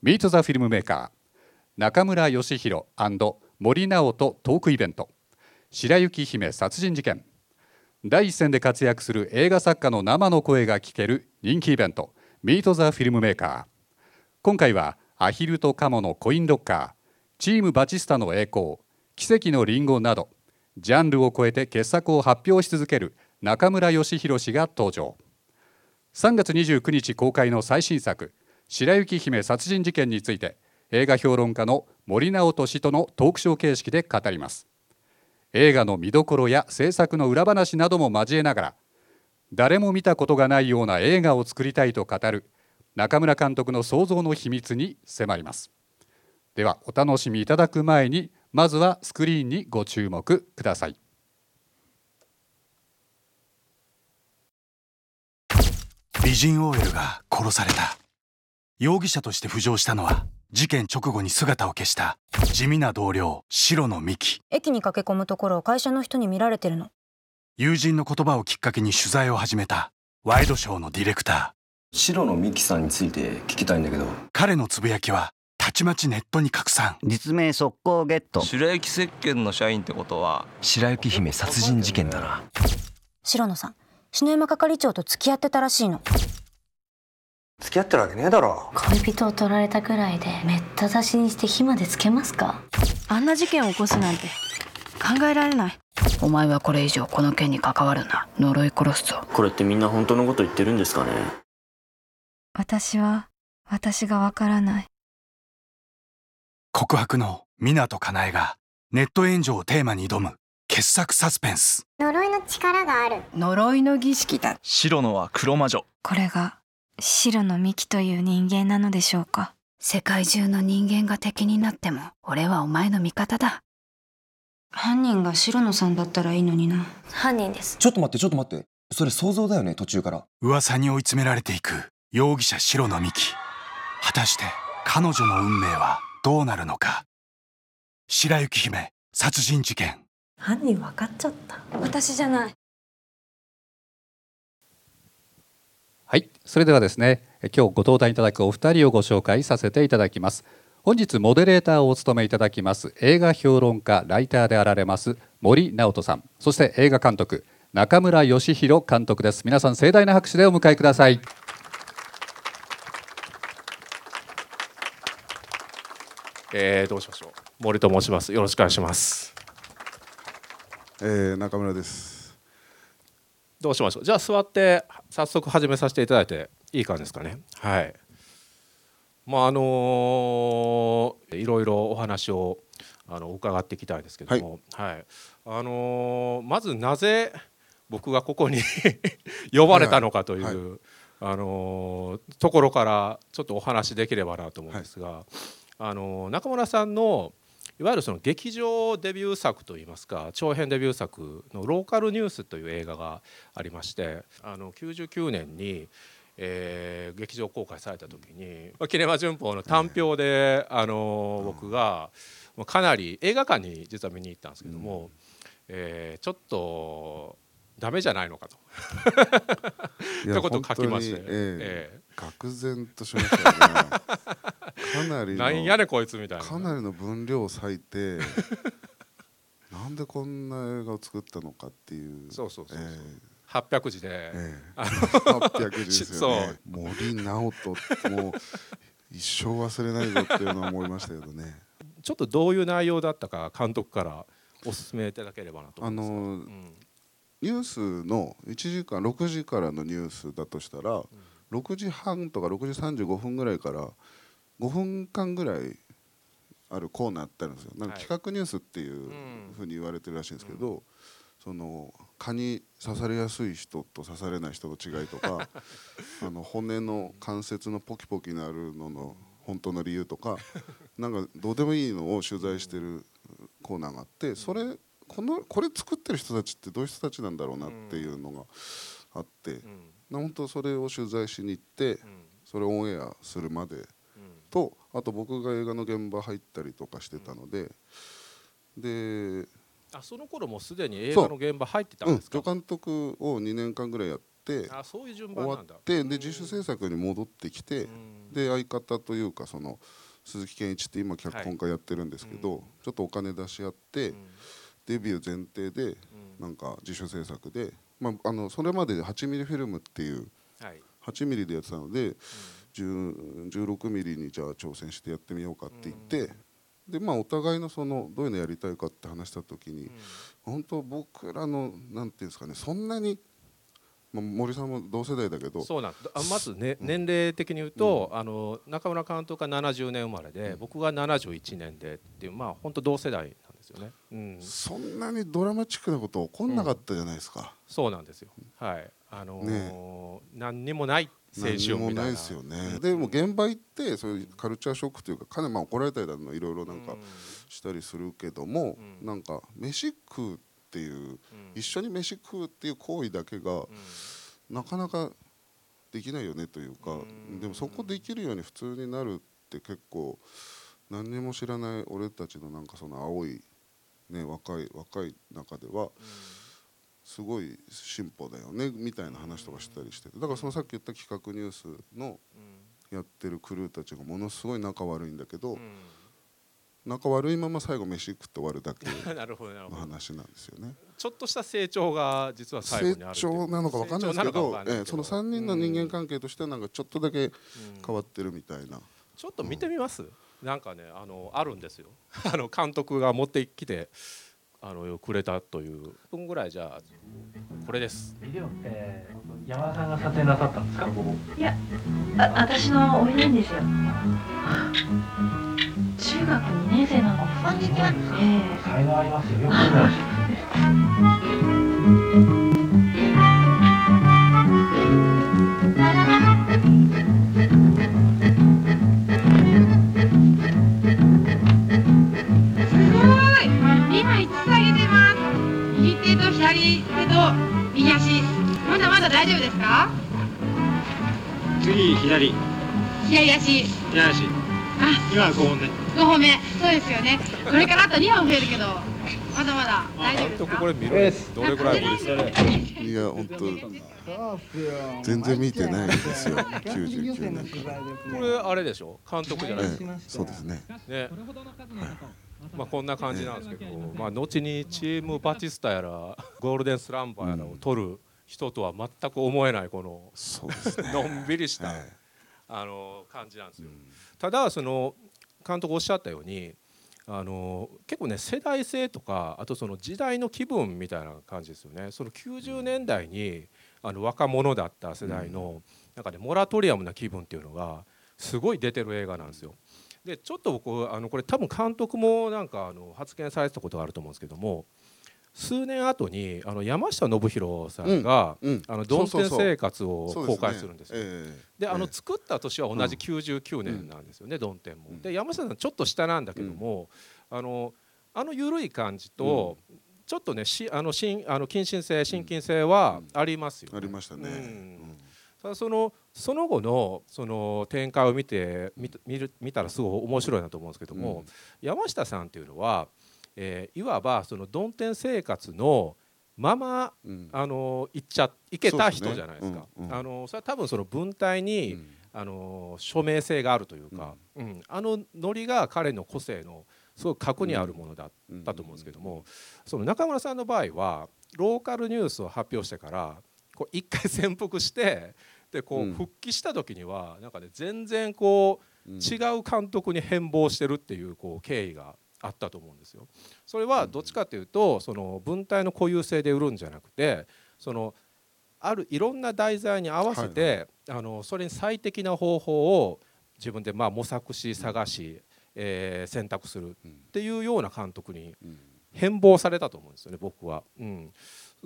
ミート・ザ・フィルムメーカー中村義弘森直人トークイベント白雪姫殺人事件第一線で活躍する映画作家の生の声が聞ける人気イベントミート・ザ・フィルムメーカー。今回はアヒルとカモのコインロッカーチームバチスタの栄光奇跡のリンゴなどジャンルを超えて傑作を発表し続ける中村義弘氏が登場。3月29日公開の最新作白雪姫殺人事件について映画評論家の森直人氏とのトークショー形式で語ります。映画の見どころや制作の裏話なども交えながら誰も見たことがないような映画を作りたいと語る中村監督の創造の秘密に迫ります。ではお楽しみいただく前にまずはスクリーンにご注目ください。美人 OL が殺された。容疑者として浮上したのは事件直後に姿を消した地味な同僚白野美希。駅に駆け込むところを会社の人に見られてるの。友人の言葉をきっかけに取材を始めたワイドショーのディレクター。白野美希さんについて聞きたいんだけど。彼のつぶやきはたちまちネットに拡散。実名速攻ゲット。白雪石鹸の社員ってことは白雪姫殺人事件だな。白野さん篠山係長と付き合ってたらしいの付き合ってるわけねえだろ。恋人を取られたぐらいでめった刺しにして火までつけますか？あんな事件を起こすなんて考えられない。お前はこれ以上この件に関わるな。呪い殺すぞ。これってみんな本当のこと言ってるんですかね？私は私がわからない。告白の湊かなえがネット炎上をテーマに挑む。傑作サスペンス。呪いの力がある。呪いの儀式だ。白野は黒魔女。これが白の幹という人間なのでしょうか？世界中の人間が敵になっても俺はお前の味方だ。犯人が白野さんだったらいいのにな。犯人です。ちょっと待ってちょっと待って。それ想像だよね途中から。噂に追い詰められていく容疑者白野美希果たして彼女の運命はどうなるのか？白雪姫殺人事件。犯人分かっちゃった。私じゃないはいそれではですね今日ご登壇いただくお二人をご紹介させていただきます。本日モデレーターをお務めいただきます映画評論家ライターであられます森直人さん。そして映画監督中村義弘監督です。皆さん盛大な拍手でお迎えください。えー、どうしましょう。森と申します。よろしくお願いします。えー、中村ですどうしましょう。じゃあ座って早速始めさせていただいていい感じですかね。はい。まああのー、いろいろお話をあの伺っていきたいんですけども、はい、はい、あのー、まずなぜ僕がここに 呼ばれたのかという、はい。はい、あのー、ところからちょっとお話できればなと思うんですが、あの中村さんのいわゆるその劇場デビュー作といいますか長編デビュー作の「ローカルニュース」という映画がありましてあの99年に、えー、劇場公開された時に「キネマ旬報」の短評で、あの僕がかなり映画館に実は見に行ったんですけども、えー、ちょっとダメじゃないのかと。ってことを書きまして。ええ。愕然としましたねかなりなんやねこいつみたいな。かなりの分量を割いて なんでこんな映画を作ったのかっていう。そうそうそうそう、えー、800字で、えー、800字ですよね。森直人。もう一生忘れないぞっていうのは思いましたけどね。ちょっとどういう内容だったか監督からお勧めいただければなと思いますあの、うん、ニュースの1時間6時からのニュースだとしたら、うん。6時半とか6時35分ぐらいから5分間ぐらいあるコーナーってあるんですよ。なんか企画ニュースっていうふうに言われてるらしいんですけど、その蚊に刺されやすい人と刺されない人の違いとか あの骨の関節のポキポキなるのの本当の理由とかなんかどうでもいいのを取材してるコーナーがあってそれこのこれ作ってる人たちってどういう人たちなんだろうなっていうのがあって。本当それを取材しに行って、それをオンエアするまでとあと僕が映画の現場入ったりとかしてたので、であその頃もすでに映画の現場入ってたんですか、うん、助監督を2年間ぐらいやっってあそういう順終番なんだ。わってで自主制作に戻ってきてで相方というかその鈴木健一って今脚本家やってるんですけど、ちょっとお金出し合って、デビュー前提でなんか自主制作で、まあ、あのそれまで8ミリフィルムっていうはい。8ミリでやってたので、10 16ミリにじゃあ挑戦してやってみようかって言って、でまあお互いのそのどういうのやりたいかって話した時に、本当僕らのなんていうんですかねそんなに、まあ、森さんも同世代だけどそうなんあまず、ね年齢的に言うと、あの中村監督が70年生まれで、僕が71年でっていうまあ本当同世代ですよね。うん、そんなにドラマチックなこと起こんなかったじゃないですか。そうなんですよ。はい。あのーね。何にもない青春もないですよね、でも現場行ってそういうカルチャーショックというかかなりまあ怒られたりだのいろいろなんかしたりするけども、なんか飯食うっていう、一緒に飯食うっていう行為だけが、なかなかできないよねというか、でもそこできるように普通になるって結構何にも知らない俺たちのなんかその青い、ね、若い若い中では。すごい進歩だよねみたいな話とかしたりしてて。だからそのさっき言った企画ニュースのやってるクルーたちがものすごい仲悪いんだけど、仲悪いまま最後飯食って終わるだけの 話なんですよね。ちょっとした成長が実は最後にある成長なのか分かんないですけどええその3人の人間関係としてはなんかちょっとだけ変わってるみたいな。ちょっと見てみます？なんかねあのあるんですよ。あの監督が持ってきてあのくれたという。分ぐらいじゃあこれです。ビデオって山田さんが撮影なさったんですか？いやあ私のおいなんですよ。中学2年生なの。こんにちはええ。才能ありますよ。よく ですか？次左。左足。左足。今5本ね5本目。そうですよね。これからあと2本増えるけどまだまだ大丈夫ですか？これ見るどれぐらいですか？いや本当。全然見てないんですよ。99年から。これあれでしょ？監督じゃない。ですかええ。そうですね。ね。まあこんな感じなんですけど、まあ後にチームバティスタやらゴールデンスランバーやらを取る人とは全く思えないこののんびりしたあの感じなんですよ。ただその監督おっしゃったように。あの結構ね世代性とかあとその時代の気分みたいな感じですよねその90年代にあの若者だった世代のなんかねモラトリアムな気分っていうのがすごい出てる映画なんですよ。でちょっと僕あのこれ多分監督もなんかあの発言されてたことがあると思うんですけども数年後にあの山下信弘さんが「うんうん。あのドンテン生活」を公開するんですよ。ですね。ええ。であのええ。作った年は同じ99年なんですよね、ドンテンも。で山下さんちょっと下なんだけども、あのあの緩い感じと、ちょっとねしあの新あの近親性心筋性はありますよ、ありましたね。ただそのその後のその展開を見て見見る見たらすごい面白いなと思うんですけども、山下さんっていうのは、えーいわばその曇天生活のまま、あの行っちゃ行けた人じゃないですか。すね。うん。うん。あのそれは多分その文体に、あの署名性があるというか、うん。あのノリが彼の個性のすごく核にあるものだったと思うんですけども、その中村さんの場合はローカルニュースを発表してからこう一回潜伏してでこう復帰した時にはなんかね全然こう違う監督に変貌してるっていうこう経緯があったと思うんですよ。それはどっちかというとその文体の固有性で売るんじゃなくてそのあるいろんな題材に合わせて、あのそれに最適な方法を自分でまあ模索し探し、えー選択するっていうような監督に変貌されたと思うんですよね僕は。うん、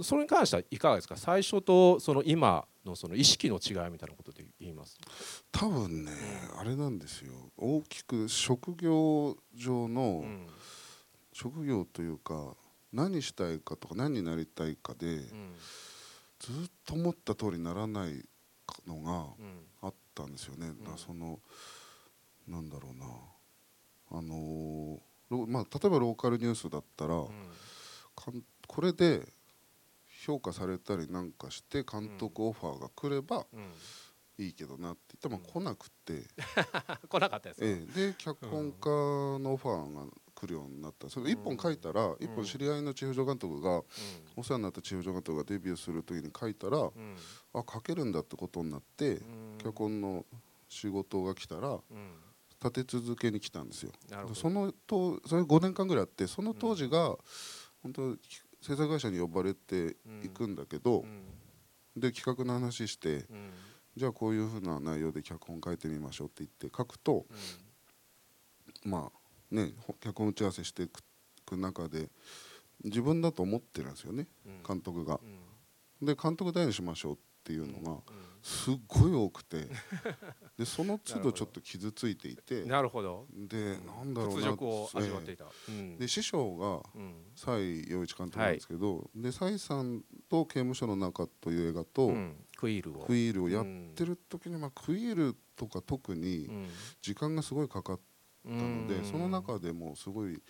それに関してはいかがですか？最初とその今のその意識の違いみたいなことで言います多分ね、あれなんですよ。大きく職業上の、職業というか何したいかとか何になりたいかで、ずっと思った通りにならないのがあったんですよね。だからそのなんだろうな。あのーロまあ、例えばローカルニュースだったら、かんこれで評価されたりなんかして監督オファーが来ればいいけどなって言ったらまあ来なくて、来なかったですか、ええ。で脚本家のオファーが来るようになった。それ一本書いたら、一本知り合いの地方上監督が、お世話になった地方上監督がデビューする時に書いたら、あ書けるんだってことになって、脚本の仕事が来たら、立て続けに来たんですよ。そのとそれ5年間ぐらいあってその当時が、本当制作会社に呼ばれていくんだけど、で企画の話して、じゃあこういうふうな内容で脚本書いてみましょうって言って書くと、まあねほ脚本打ち合わせしていくく中で自分だと思ってるんですよね、監督が。で監督誰にしましょうっていうのがすっごい多くて。でその都度ちょっと傷ついていて。なるほど。でなんだろうなで師匠がうん。蔡陽一監督なんですけど、で蔡さんと刑務所の中という映画と、うん。クイールを。やってる時に、まあ、クイールとか特に時間がすごいかかったので、うん。その中でもすごい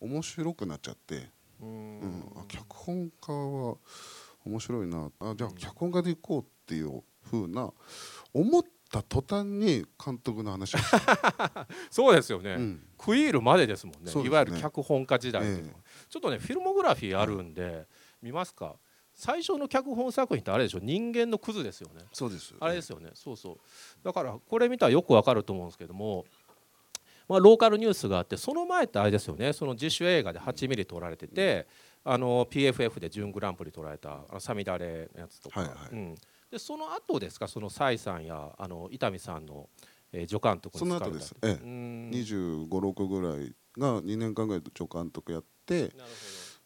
面白くなっちゃって、うん。うん。あ脚本家は面白いな。あじゃあ脚本家でいこうっていう風な思った途端に監督の話 そうですよね、うん。クイールまでですもんね。ね。いわゆる脚本家時代っていうのはえ。ちょっとねフィルモグラフィーあるんで、見ますか？最初の脚本作品ってあれでしょ？人間のクズですよね。そうです。あれですよね。そうそう。だからこれ見たらよくわかると思うんですけどもまあ、ローカルニュースがあってその前ってあれですよね。その自主映画で8ミリ撮られてて、あの PFF で準グランプリ取られたあのサミダレのやつとか、はいはい。うん、でその後ですか？その蔡さんやあの伊丹さんの、えー助監督そに使われたの後です、ええ、うん。2 5 6ぐらいが2年間ぐらい助監督やって。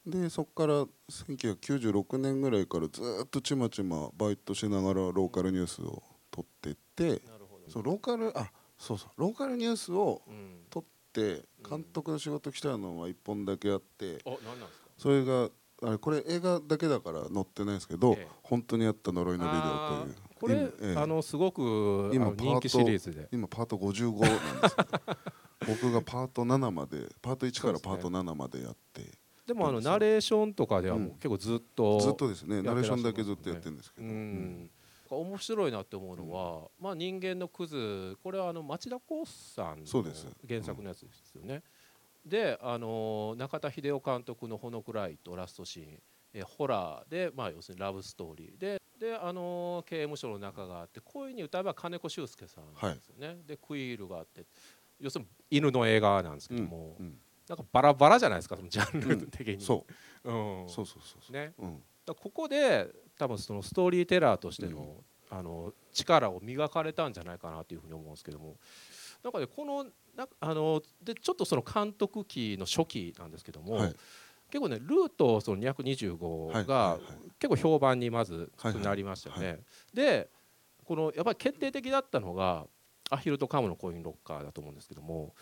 でそこから1996年ぐらいからずっとちまちまバイトしながらローカルニュースを撮ってってそうローカルあそうそう。ローカルニュースを撮って監督の仕事来たのは1本だけあってお何なんそれがあれこれ映画だけだから載ってないですけど、ええ。本当にあった呪いのビデオという。これ、今ええ。あのすごくあ今の人気シリーズで。今パート55なんです 僕がパート7までパート1からパート7までやって。でもあのナレーションとかではもう結構ずっと、ずっとですね。ナレーションだけずっとやってるんですけど、うん面白いなって思うのは、まあ、人間のクズこれはあの町田光さんの原作のやつですよね。であの中田秀夫監督の「ほのくらい」とラストシーン、えホラーで、まあ、要するにラブストーリー。でであの刑務所の中があって恋に歌えば金子修介さんですよね。でクイールがあって。要するに犬の映画なんですけども、なんかバラバラじゃないですかそのジャンル的に。そう、うん、そうそうそうそう。ね、うん。だここで多分そのストーリーテラーとしての,、あの力を磨かれたんじゃないかなというふうに思うんですけども。なんかねこのなあのでちょっとその監督期の初期なんですけども、はい。結構ねルートその225が結構評判にまずなりましたよね。でこのやっぱり決定的だったのがアヒルとカムのコインロッカーだと思うんですけども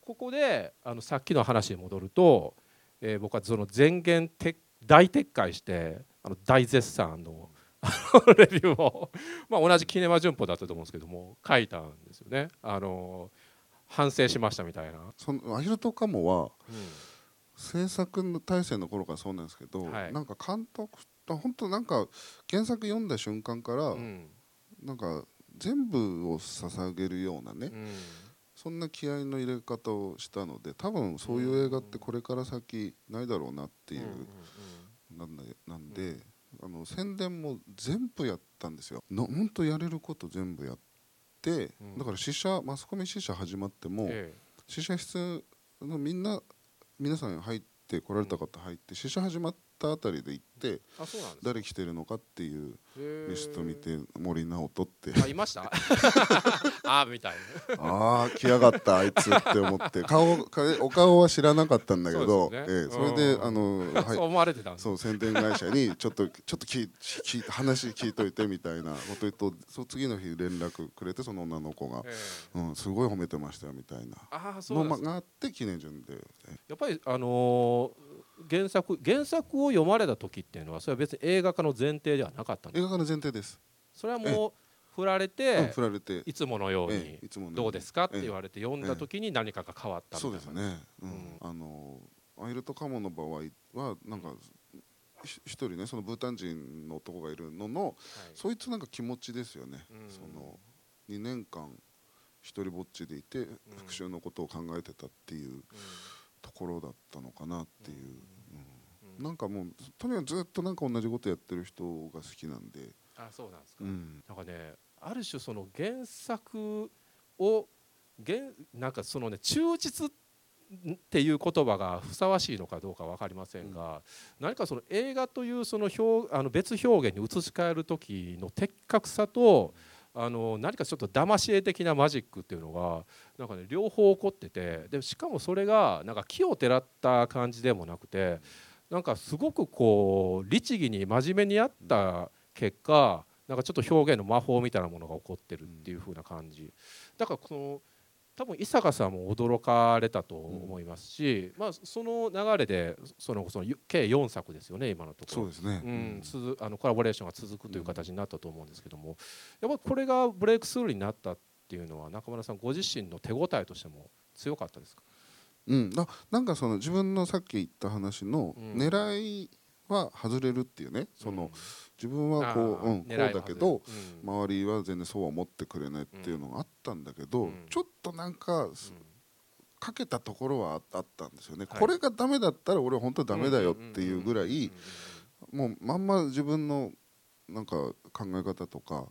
ここであのさっきの話に戻ると、えー僕はその前言撤大撤回してあの大絶賛の レビューを、まあ、同じキネマ旬報だったと思うんですけども書いたんですよね。あの反省しましたみたいな。そのアヒルとカモは、制作の体制の頃からそうなんですけど、はい。なんか監督本当なんか原作読んだ瞬間から、なんか全部を捧げるようなね、そんな気合いの入れ方をしたので多分そういう映画ってこれから先ないだろうなっていう、なんだの宣伝も全部やったんですよ。の本当やれること全部やって、だから試写マスコミ試写始まっても、え試写室のみんな皆さん入って来られた方入って試写始まったあたりで行って誰来てるのかっていうへー。リスト見て森直人って。あいました？あーみたいな。ああ来やがったあいつって思って。顔かお顔は知らなかったんだけどそね。ええそれでうん。あの、はい。そう思われてたそう宣伝会社にちょっとちょっと聞い聞い話聞いといてみたいなこと言うとそう次の日連絡くれてその女の子が、うん、すごい褒めてましたよみたいな。あーそうのがあって記念順で。やっぱりあのー原作原作を読まれた時っていうのはそれは別に映画化の前提ではなかったんです映画化の前提です。それはもう振られて,、うん振られて。いつものように、ええいつものように。どうですかって言われて読んだ時に何かが変わったみたそいうなですね、うん。あのアイルとカモの場合はなんかひ一人ねそのブータン人の男がいるのの、そいつなんか気持ちですよね、その2年間一人ぼっちでいて復讐のことを考えてたっていうところだったのかなっていう、うん。なんかもうとにかくずっとなんか同じことやってる人が好きなんで。あそうなんですか、うん。なんかねある種その原作を原なんかそのね忠実っていう言葉がふさわしいのかどうか分かりませんが、何かその映画というその表あの別表現に移し替える時の的確さとあの何かちょっと騙し絵的なマジックっていうのがなんかね両方起こっててでしかもそれがなんか木をてらった感じでもなくてなんかすごくこう律儀に真面目にやった結果なんかちょっと表現の魔法みたいなものが起こってるっていう風な感じ。だからこの多分伊坂さんも驚かれたと思いますし、まあ、その流れでそのその計4作ですよね今のところ。そうですね。うんつあのコラボレーションが続くという形になったと思うんですけどもやっぱりこれがブレイクスルーになったっていうのは中村さんご自身の手応えとしても強かったですか？うん、ななんかその自分のさっき言った話のうん。狙いは外れるっていうね、その自分はこう、うん、こうだけど、周りは全然そうは思ってくれないっていうのがあったんだけど、ちょっとなんか、かけたところはああったんですよね、はい。これがダメだったら俺は本当にダメだよっていうぐらいもうまんま自分のなんか考え方とか、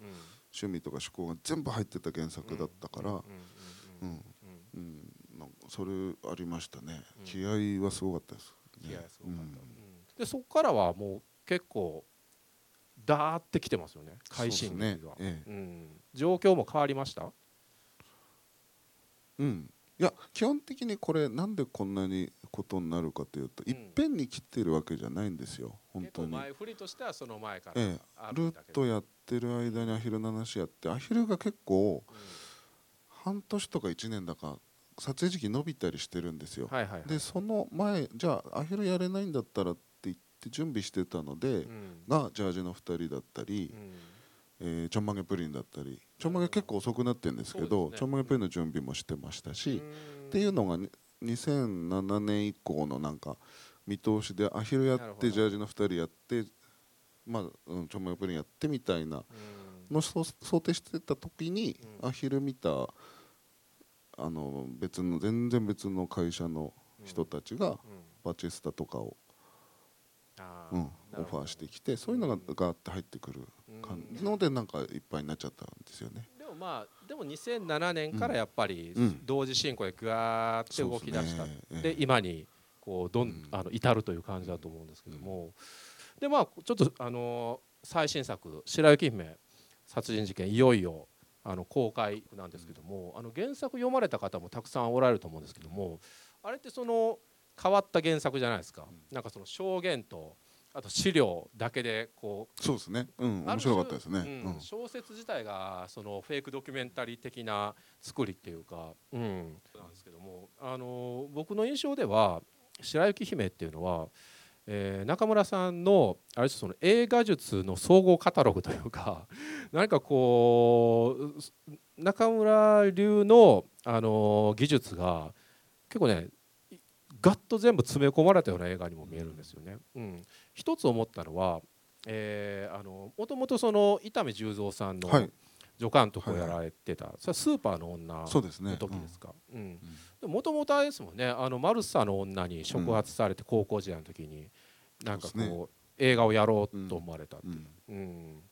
趣味とか思考が全部入ってた原作だったから、それありましたね、気合はすごかったです、ね、気合すごかった、でそこからはもう結構ダーってきてますよね。快進撃が、ね。ええ。うん、状況も変わりました？うん、いや基本的にこれなんでこんなにことになるかというと、いっぺんに切ってるわけじゃないんですよ。本当に。前振りとしてはその前からええ。ルートやってる間にアヒルの話やってアヒルが結構半年とか1年だか撮影時期伸びたりしてるんですよ。はいはいはい。でその前じゃあアヒルやれないんだったらって言って準備してたので、ん。がジャージの2人だったり、えーちょんまげプリンだったりちょんまげ結構遅くなってるんですけどちょんまげプリンの準備もしてましたしっていうのがに2007年以降のなんか見通しでアヒルやってジャージの2人やってまあ、うん、ちょんまげプリンやってみたいなの想想定してた時に、アヒル見たあの別の全然別の会社の人たちがバチェスタとかを、うん、オファーしてきてそういうのがガーッて入ってくる感じ。のでなんかいっぱいになっちゃったんですよね。でもまあでも2007年からやっぱりうん。同時進行でガーって動き出した、そうですね。今にこうどん、あの至るという感じだと思うんですけども、でまあちょっとあの最新作「白雪姫殺人事件」いよいよあの公開なんですけども、あの原作読まれた方もたくさんおられると思うんですけどもあれってその変わった原作じゃないですか、なんかその証言とあと資料だけでこうそうですね。うん面白かったですね。うんうん。小説自体がそのフェイクドキュメンタリー的な作りっていうか、うん、なんですけどもあの僕の印象では「白雪姫」っていうのは、えー中村さんのあれですその映画術の総合カタログというか 何かこう中村流のあの技術が結構ねガッと全部詰め込まれたような映画にも見えるんですよね。うん、一つ思ったのは、えーあのもともとその伊丹十三さんのはい。助監督をやられてた、それはスーパーの女のそうですね。時ですか。うん。もともとあれですもんねあのマルサの女に触発されて高校時代の時に、なんかこうね。映画をやろうと思われたっていう。うん。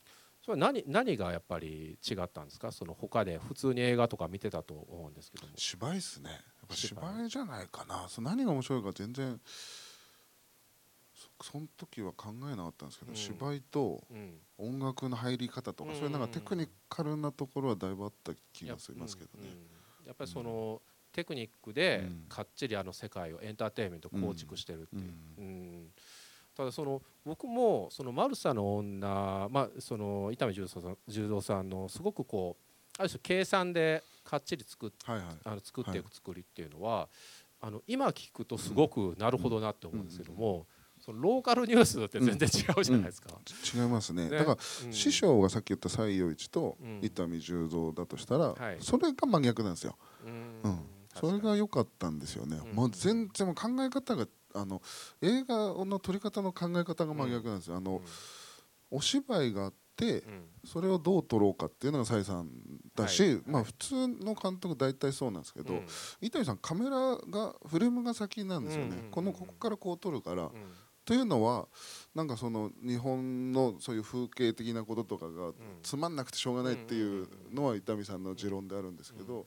それは何何がやっぱり違ったんですか？その他で普通に映画とか見てたと思うんですけども。芝居っすねぱ芝居。じゃないかな。その何が面白いか全然そその時は考えなかったんですけど、うん。芝居とうん。音楽の入り方とか、うん。そういうなんかテクニカルなところはだいぶあった気がしますけどね。やっぱりその、テクニックでかっちりあの世界をエンターテインメント構築してるっていう、うん。ただその僕もそのマルサの女、まあ、その伊丹十三さんのすごくこうある種計算でかっちり作っ,、あの作っていく作りっていうのは、あの今聞くとすごくなるほどなって思うんですけども、そのローカルニュースって全然違うじゃないですか。違いますね。ね。だから、うん。師匠がさっき言った西洋一とうん。伊丹十三だとしたら、はい。それが真逆なんですよ。うん。うん。それが良かったんですよね、もう全然もう考え方があの映画の撮り方の考え方が真逆なんですよ、あのお芝居があって、それをどう撮ろうかっていうのが崔さんだし、まあ普通の監督大体そうなんですけど、伊丹さんカメラがフレームが先なんですよね、このここからこう撮るから、というのはなんかその日本のそういう風景的なこととかがつまんなくてしょうがないっていうのは伊丹さんの持論であるんですけど、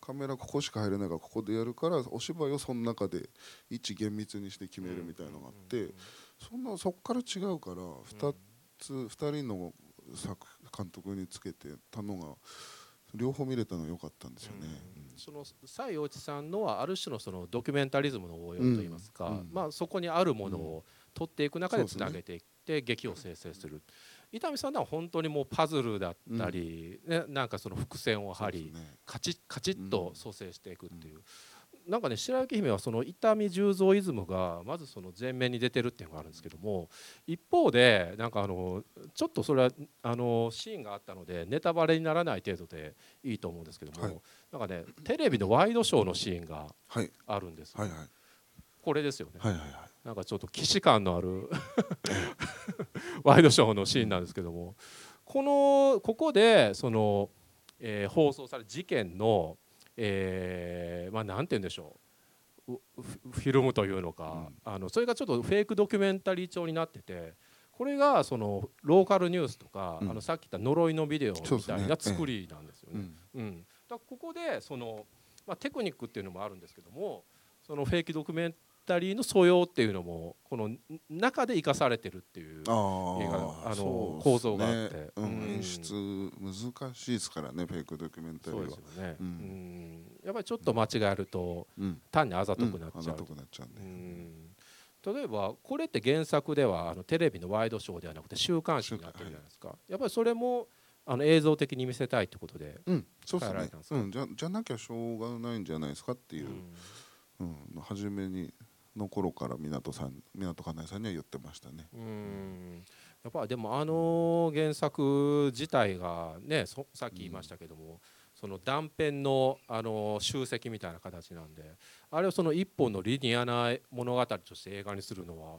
カメラここしか入れないからここでやるからお芝居をその中で一致厳密にして決めるみたいのがあって、そんなそこから違うから2つ2人の作監督につけてたのが両方見れたのは良かったんですよね。その西洋一さんのはある種のそのドキュメンタリズムの応用といいますか、うん。うんまあ、そこにあるものを取っていく中でつなげていって劇を生成する。伊丹さんのは本当にもうパズルだったり、ね、なんかその伏線を張り、カチッカチッと蘇生していくっていう、なんかね白雪姫はその伊丹十三イズムがまずその前面に出てるっていうのがあるんですけども一方でなんかあのちょっとそれはあのシーンがあったのでネタバレにならない程度でいいと思うんですけども、はい。なんかねテレビのワイドショーのシーンがはい。あるんです。よ、はいはい。これですよね、はいはいはい。なんかちょっと既視感のある ワイドショーのシーンなんですけどもこのここでその、えー放送される事件の、えーまあて言うんでしょう。うフフィルムというのか、あのそれがちょっとフェイクドキュメンタリー調になっててこれがそのローカルニュースとか、うん。あのさっき言った呪いのビデオみたいな作りなんですよね。うん。うん、だここでその、まあ、テクニックっていうのもあるんですけどもそのフェイクドキュメンタリーの素養っていうのもこのん中で生かされてるっていう映画ああの構造があって、ねうんうん。演出難しいですからねフェイクドキュメンタリーは。そうですよね、ううん。んやっぱりちょっと間違えると、うん。単にあざとくなっちゃう、例えばこれって原作ではあのテレビのワイドショーではなくて週刊誌になってるじゃないですか、やっぱりそれもあの映像的に見せたいってことでうん。そうですね。変えられたんですか、うん。じゃじゃなきゃしょうがないんじゃないですかっていう、うん。初めにの頃から湊さん湊かなえさんには言ってましたね。うん。やっぱりでもあの原作自体がねそさっき言いましたけども、その断片のあの集積みたいな形なんであれをその一本のリニアな物語として映画にするのは、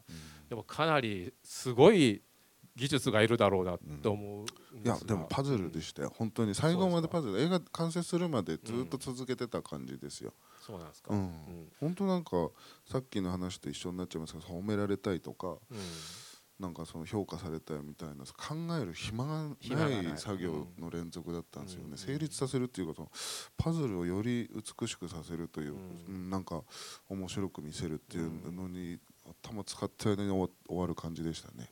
でもかなりすごい技術がいるだろうなと思うんいやでもパズルでしたよ。本当に最後までパズル。映画完成するまでずっと続けてた感じですよ。そうなんですか、うん。本当なんかさっきの話と一緒になっちゃいますけど褒められたいとか、なんかその評価されたいみたいな考える暇がない作業の連続だったんですよね、成立させるっていうことパズルをより美しくさせるという、うん。なんか面白く見せるっていうのに、頭使った間に終わ終わる感じでしたね。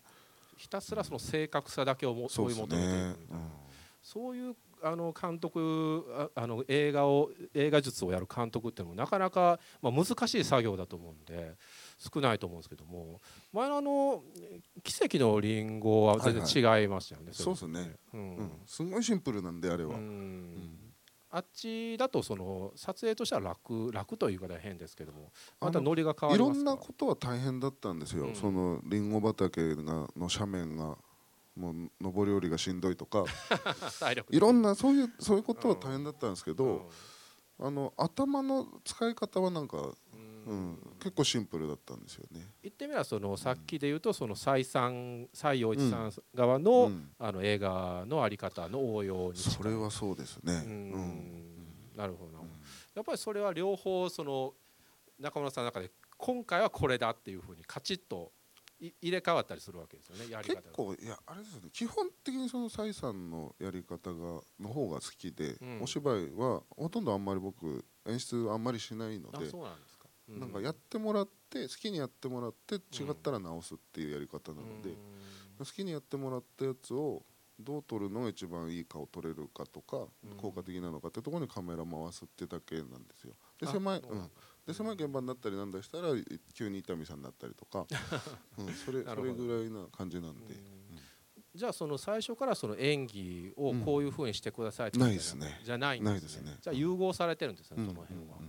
ひたすらその正確さだけをも追い求めていくみたいなそういうあの監督ああの映画を映画術をやる監督っていうのもなかなか、まあ、難しい作業だと思うんで少ないと思うんですけども。前のあの「奇跡のリンゴ」は全然違いましたよね。そうですね、うん。うん。すごいシンプルなんであれは。あっちだとその撮影としては楽楽という言い方は変ですけどもまたノリが変わりますいろんなことは大変だったんですよ、そのリンゴ畑がの斜面がもう上り下りがしんどいとか。体力いろんなそういうそういうことは大変だったんですけど、あの頭の使い方はなんか、うん。結構シンプルだったんですよね。言ってみればそのさっきで言うとその蔡さん蔡陽一さん側の,、あの映画のあり方の応用にそれはそうですね。なるほど、やっぱりそれは両方その中村さんの中で今回はこれだっていうふうにカチッとい入れ替わったりするわけですよねやり方結構いやあれですよね基本的にその蔡さんのやり方がの方が好きで、うん。お芝居はほとんどあんまり僕演出あんまりしないのあでそうなんですか、うなんかやってもらって好きにやってもらって違ったら直すっていうやり方なので、好きにやってもらったやつをどう撮るのが一番いい顔撮れるかとか、効果的なのかってところにカメラ回すってだけなんですよ。であ狭い、うん、で狭い現場になったりなんだしたらい急に伊丹さんになったりとか、うん、それそれぐらいな感じなんで。じゃあその最初からその演技をこういうふうにしてくださいってないですねじゃない。んですね。ないですね。じゃあ融合されてるんですね、その辺は、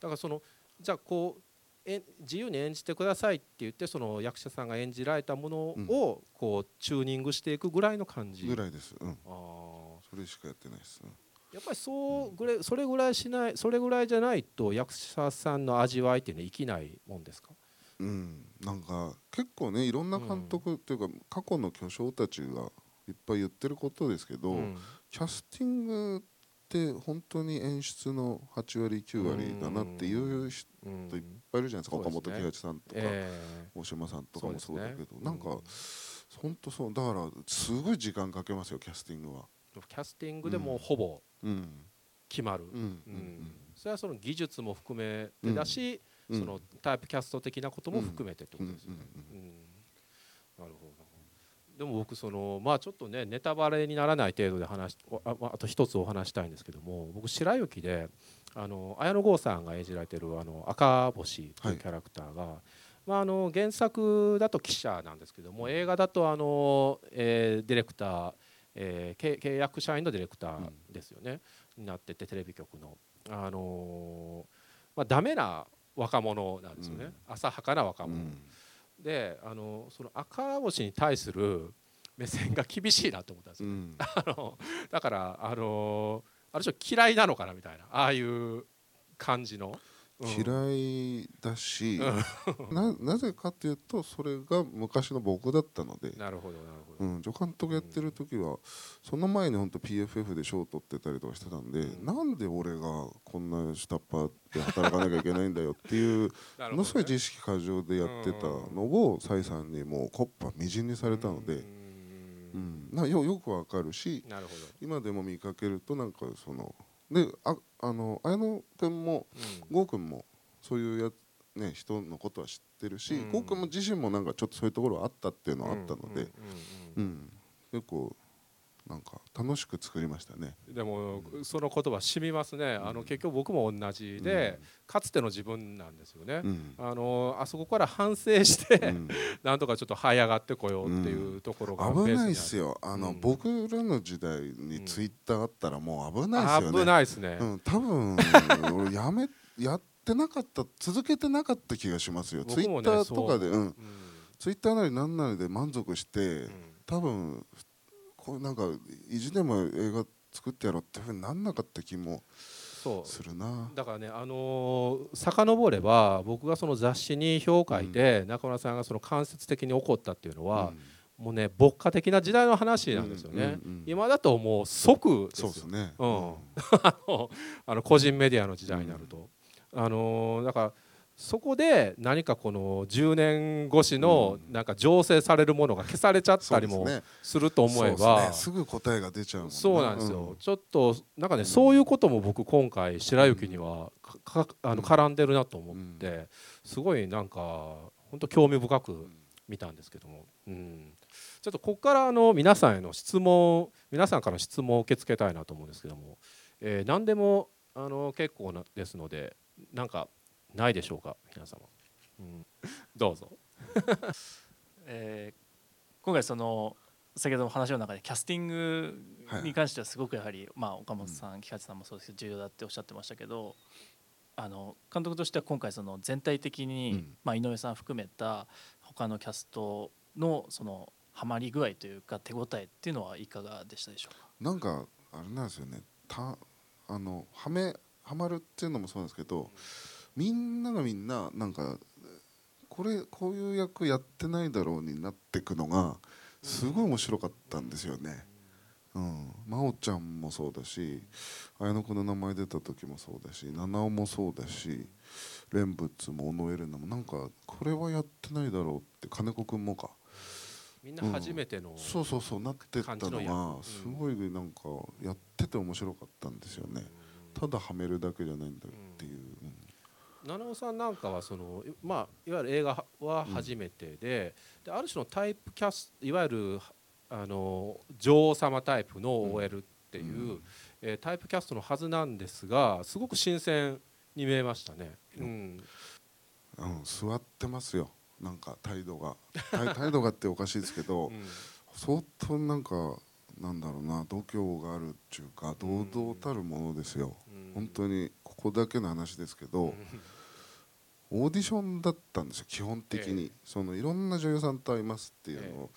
だからそのじゃあこうえ自由に演じてくださいって言ってその役者さんが演じられたものをこうチューニングしていくぐらいの感じ。ぐらいです。うん。あそれしかやってないです。うんやっぱりそうぐらいそれぐらいしないそれぐらいじゃないと役者さんの味わいっていうのは生きないもんですか？うん、なんか結構ねいろんな監督っていうか、過去の巨匠たちがいっぱい言ってることですけど、うん。キャスティングって本当に演出の8割9割だなっていう人いっぱいいるじゃないですか、岡本喜八さんとか、え大島さんとかもそうだけど、ね。なんか本当そうだからすごい時間かけますよキャスティングは。キャスティングでもうほぼうん。決まる、それはその技術も含めてだし、うん。そのタイプキャスト的なことも含めてってことですよね。うんなるほどでも僕そのまあちょっとねネタバレにならない程度で話しあああと一つお話したいんですけども僕白雪であの綾野剛さんが演じられてるあの赤星というキャラクターが、まあ、あの原作だと記者なんですけども映画だとあの、えーディレクター、えー契契約社員のディレクターですよね、になっててテレビ局の。あのーまあ、ダメな若者なんですよね、浅はかな若者。であのその赤星に対する目線が厳しいなと思ったんですよ、あのだからあのある種嫌いなのかなみたいな。ああいう感じの、うん嫌いだし、うななぜかというとそれが昔の僕だったので。なるほどなるほど。うん、助監督やってる時は、その前に本当 PFF で賞を取ってたりとかしてたんで、なんで俺がこんな下っ端で働かなきゃいけないんだよっていう ものすごい自意識過剰でやってたのを崔さんにもうコッパみじんにされたので、うん。なよよくわかるしなるほど。今でも見かけるとなんかそのでああの綾野君も郷君もそういうやね、人のことは知ってるし、うん。郷君も自身もなんかちょっとそういうところはあったっていうのはあったので、うん。結構なんか楽しく作りましたね。でも、その言葉染みますね、あの結局僕も同じで、かつての自分なんですよね、うん。あのあそこから反省して、なんとかちょっと這い上がってこようっていうところが危ないっすよ。あの、僕らの時代にツイッターあったらもう危ないっすよね。危ないっすね。うん、多分俺やめやってなかった続けてなかった気がしますよ、ツイッターとかでツイッターなりなんなりで満足して、多分こうなんか意地でも映画作ってやろうってふうになんなかった気もそう。するな。だからね、あのー、遡れば僕がその雑誌に評書いて、中村さんがその間接的に起こったっていうのは、もうね牧歌的な時代の話なんですよね、うんうんうん。今だともう即ですよ。そうですね。うん、あのあの個人メディアの時代になると、あのーだからそこで何かこの10年越しのなんか醸成されるものが消されちゃったりもすると思えばですぐ答えが出ちゃうそうなんですよ、ちょっとなんかね、そういうことも僕今回白雪にはあの絡んでるなと思って、すごいなんか本当興味深く見たんですけども、うん、ちょっとここからあの皆さんへの質問皆さんからの質問を受け付けたいなと思うんですけども、えー何でもあの結構なですのでなんかないでしょうか皆様、うん、どうぞ。えー今回その先ほどの話の中でキャスティングに関してはすごくやはり、まあ、岡本さん、木八さんもそうですけど重要だっておっしゃってましたけどあの監督としては今回その全体的に、まあ、井上さん含めた他のキャストのそのハマり具合というか手応えっていうのはいかがでしたでしょうか？なんかあれなんですよね。たあのはめはまるっていうのもそうなんですけどみんながみんななんかこれこういう役やってないだろうになってくのがすごい面白かったんですよね。うん、真央ちゃんもそうだし綾野君の名前出た時もそうだし七尾もそうだし蓮仏も小野エレナもなんかこれはやってないだろうって金子君もか。みんな初めての、うん。そうそうそうなってったのがすごいなんかやってて面白かったんですよね、ただはめるだけじゃないんだっていう、七尾さんなんかはその、まあ、いわゆる映画は初めてで,、である種のタイプキャスいわゆるあの女王様タイプの OL っていう、えータイプキャストのはずなんですがすごく新鮮に見えましたね。うん。うん、座ってますよ。なんか態度が。態態度がっておかしいですけど、相当なんかなんだろうな度胸があるっていうか堂々たるものですよ、本当にここだけの話ですけど、オーディションだったんですよ基本的に、そのいろんな女優さんと会いますっていうのを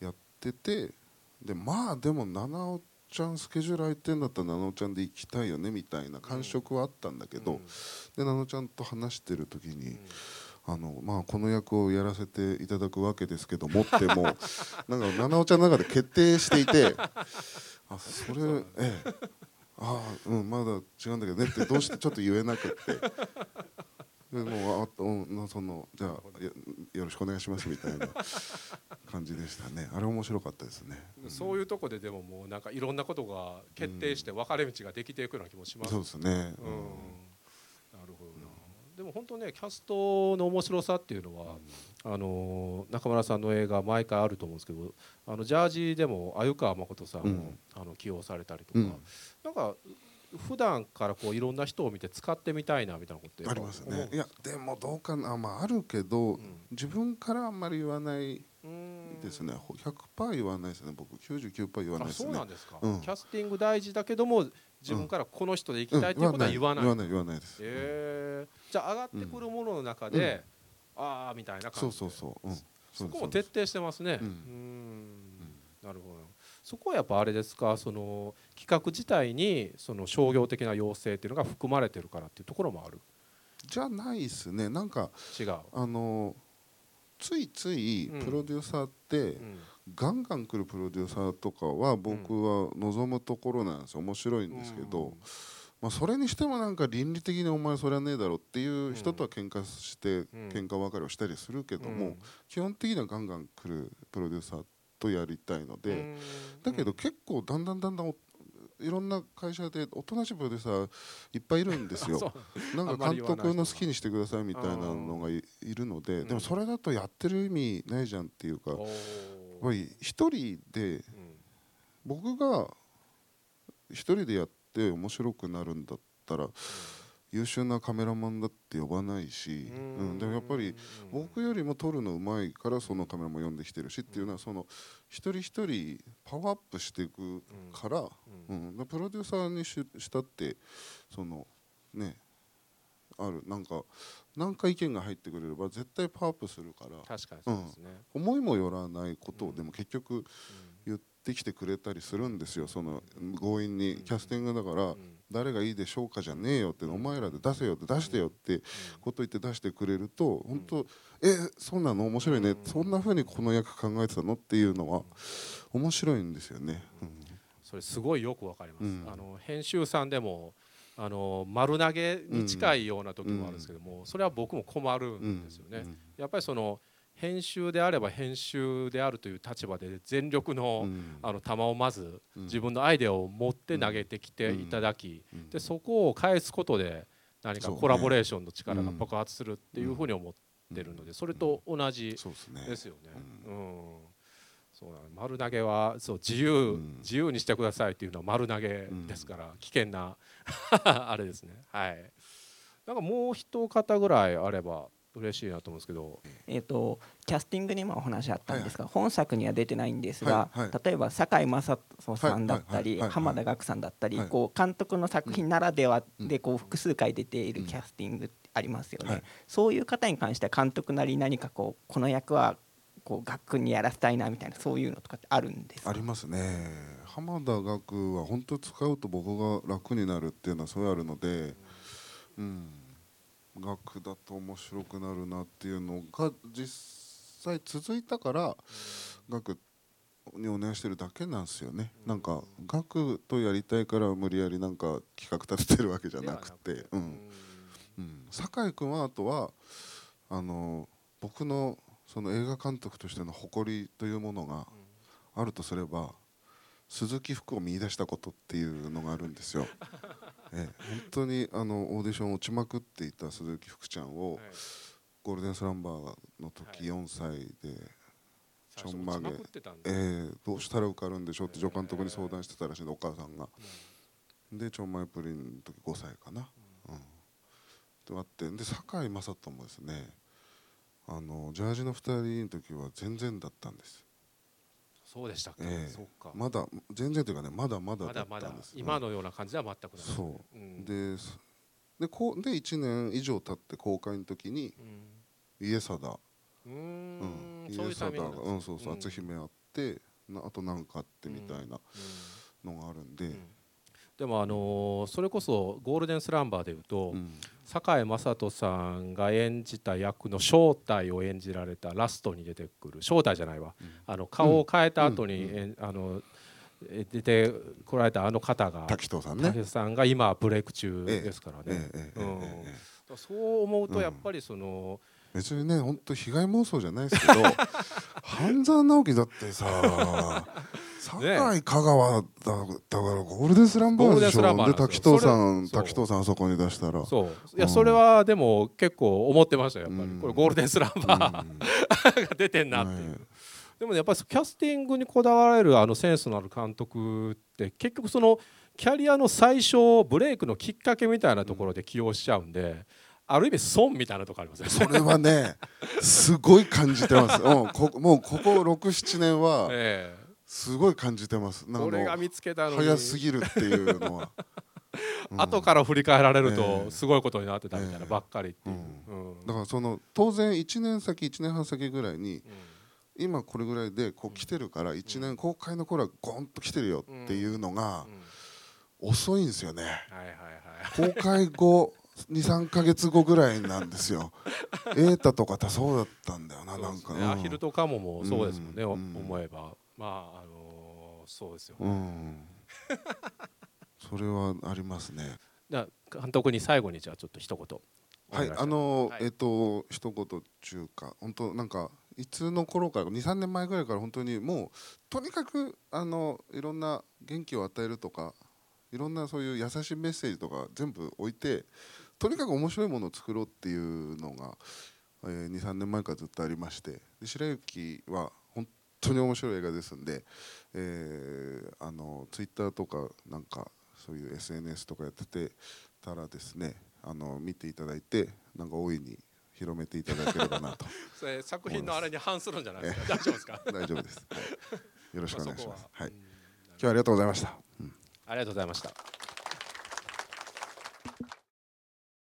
やっててでまあでも七尾ちゃんスケジュール空いてんだったらなのちゃんで行きたいよねみたいな感触はあったんだけど、でなのちゃんと話してる時に。あのまあ、この役をやらせていただくわけですけどもっても なんか七尾ちゃんの中で決定していて あそれええ。ああうんまだ違うんだけどねってどうしてちょっと言えなくってでもうあうんそのじゃあよよろしくお願いしますみたいな感じでしたね。あれ面白かったですね、そういうとこででももうなんかいろんなことが決定して分かれ道ができていくような気もします、そうですね、うん、なるほどな、でも本当ねキャストの面白さっていうのは、あの中村さんの映画毎回あると思うんですけどあのジャージでも鮎川誠さんも、あの起用されたりとか、なんか普段からこういろんな人を見て使ってみたいなみたいなことってありますね。いやでもどうかな。まああるけど、自分からあんまり言わないですね。100%言わないですね僕。99%言わないですね。そうなんですか、キャスティング大事だけども自分からこの人で行きたいっていうことは言わない、言わない言わないです。えー、じゃあ上がってくるものの中で、ああみたいな感じそうそうそう、うん、そこも徹底してますね。うん。なるほどそこはやっぱあれですか？その企画自体にその商業的な要請っていうのが含まれてるからっていうところもある。じゃないですね。なんか違う。あのついついプロデューサーって、うん、ガンガン来るプロデューサーとかは僕は望むところなんですよ。面白いんですけど、うん、まあ、それにしてもなんか倫理的にお前それはねえだろっていう人とは喧嘩して喧嘩別れをしたりするけども、基本的にはガンガン来るプロデューサーとやりたいのでだけど結構だんだんだんだんいろんな会社でおとなしいプロデューサーいっぱいいるんですよ。なんか監督の好きにしてくださいみたいなのがいるのででもそれだとやってる意味ないじゃんっていうかやっぱり一人で僕が一人でやって面白くなるんだったら優秀なカメラマンだって呼ばないし、うん、でもやっぱり僕よりも撮るのうまいからそのカメラも呼んできてるしっていうのはその一人一人パワーアップしていくから、うん。プロデューサーにししたってそのねある。なんか何か意見が入ってくれれば絶対パワーアップするから確かにそうですね、うん、思いもよらないことをでも結局言ってきてくれたりするんですよ。その強引にキャスティングだから誰がいいでしょうかじゃねえよってお前らで出せよって出してよってこと言って出してくれると本当えそうなの面白いねそんな風にこの役考えてたのっていうのは面白いんですよね。うん、それすごいよくわかります、あの編集さんでもあの丸投げに近いような時もあるんですけども、それは僕も困るんですよね。やっぱりその編集であれば編集であるという立場で全力の,、あの球をまず自分のアイデアを持って投げてきていただき、でそこを返すことで何かコラボレーションの力が爆発するっていうふうに思ってるのでそれと同じですよね。うん。そう丸投げはそう自由、うん、自由にしてくださいっていうのは丸投げですから、うん、危険な あれですね。はい。なんかもう一方ぐらいあれば嬉しいなと思うんですけど、えーと、キャスティングにもお話あったんですが、はいはい、本作には出てないんですが、はいはい、例えば堺雅人さんだったり、浜田岳さんだったり、こう監督の作品ならではでこう複数回出ているキャスティングありますよね、そういう方に関しては監督なり何かこうこの役はこう学にやらせたいなみたいなそういうのとかってあるんですありますね。浜田学は本当使うと僕が楽になるっていうのはそうあるのでうん学だと面白くなるなっていうのが実際続いたから学にお願いしてるだけなんですよね、なんか学とやりたいから無理やりなんか企画立ててるわけじゃなくて。うん、うん、酒井君はあとはあの僕のその映画監督としての誇りというものがあるとすれば鈴木福を見出したことっていうのがあるんですよ。ええ、本当にあのオーディション落ちまくっていた鈴木福ちゃんを、ゴールデンスランバーの時4歳でちょんまげ、ええ、どうしたら受かるんでしょうって助監督に相談してたらしいんでお母さんが。でちょんまげプリンの時5歳かな。うん、とあってで堺雅人もですねあのジャージの2人の時は全然だったんです。そうでしたっけ、え。そうか。まだ全然というかねまだまだだったんです。まだまだ。今のような感じでは全くないそう、うん、ででこうで1年以上経って公開の時に、うん、家貞うん。家貞がうんそうそう。篤姫あってなあと何かあってみたいな、のがあるんで、でもあのそれこそゴールデンスランバーでいうと、堺雅人さんが演じた役の正体を演じられたラストに出てくる正体じゃないわ、あの顔を変えた後に、えあの出てこられたあの方が滝藤さんね。滝藤さんが今ブレイク中ですからね。そう思うとやっぱりその、別にね本当被害妄想じゃないですけど 半沢直樹だってさ堺香川だだからゴールデンスランバーでしょ。で滝藤さん滝藤さんあそこに出したら。そう。いや、それはでも結構思ってましたやっぱり、これゴールデンスランバー、が出てんなって。いう。でもやっぱりキャスティングにこだわれるあのセンスのある監督って結局そのキャリアの最初ブレイクのきっかけみたいなところで起用しちゃうんで。ある意味損みたいなとこありますね。それはね、すごい感じてます。うん、こもうここ六七年は、すごい感じてます。なん俺が見つけたの早すぎるっていうのは。うん、後から振り返られるとすごいことになってたみたいなばっかりっていう。だからその当然1年先1年半先ぐらいに、今これぐらいでこう来てるから1年公開の頃はゴンと来てるよっていうのが遅いんですよね。公開後23か月後ぐらいなんですよ。瑛太とかたそうだったんだよな、なんか、ね。アヒルとカモもそうですもんね、思えば。まあ、あのそうですよ、ね。それはありますね。監督に最後にじゃあちょっと一言。はい、あのえっと一言中か本当なんかいつの頃から23年前ぐらいから本当にもうとにかくあのいろんな元気を与えるとかいろんなそういう優しいメッセージとか全部置いてとにかく面白いものを作ろうっていうのが、えー、23年前からずっとありましてで白雪は本当に面白い映画ですんで、えー、あのツイッターとかなんかそういう SNS とかやっててたらですねあの見ていただいてなんか大いに広めていただければなと。それ作品のあれに反するんじゃないですか？大丈夫ですか？大丈夫です、はい、よろしくお願いします、は。い、今日はありがとうございました、うん、ありがとうございました